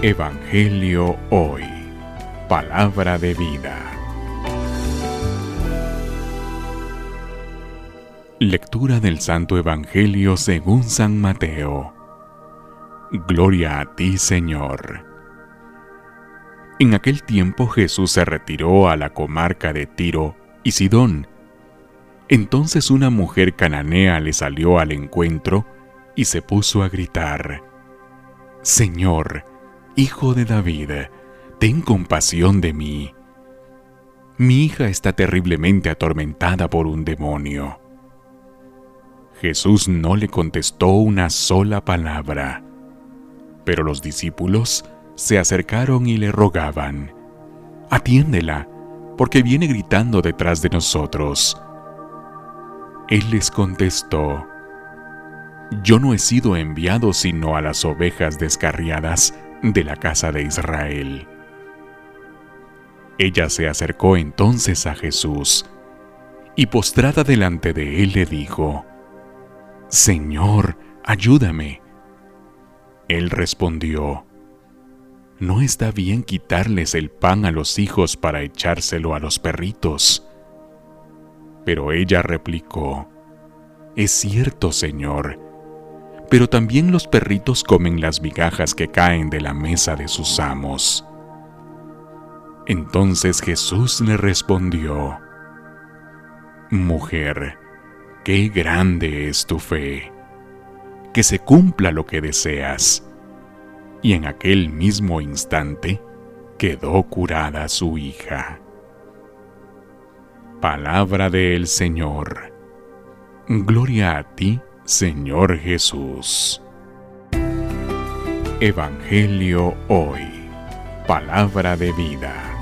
Evangelio Hoy. Palabra de vida. Lectura del Santo Evangelio según San Mateo. Gloria a ti, Señor. En aquel tiempo Jesús se retiró a la comarca de Tiro y Sidón. Entonces una mujer cananea le salió al encuentro y se puso a gritar, Señor, Hijo de David, ten compasión de mí. Mi hija está terriblemente atormentada por un demonio. Jesús no le contestó una sola palabra, pero los discípulos se acercaron y le rogaban, Atiéndela, porque viene gritando detrás de nosotros. Él les contestó, Yo no he sido enviado sino a las ovejas descarriadas de la casa de Israel. Ella se acercó entonces a Jesús y postrada delante de él le dijo, Señor, ayúdame. Él respondió, No está bien quitarles el pan a los hijos para echárselo a los perritos. Pero ella replicó, Es cierto, Señor, pero también los perritos comen las migajas que caen de la mesa de sus amos. Entonces Jesús le respondió, Mujer, qué grande es tu fe, que se cumpla lo que deseas. Y en aquel mismo instante quedó curada su hija. Palabra del Señor. Gloria a ti, Señor Jesús. Evangelio hoy. Palabra de vida.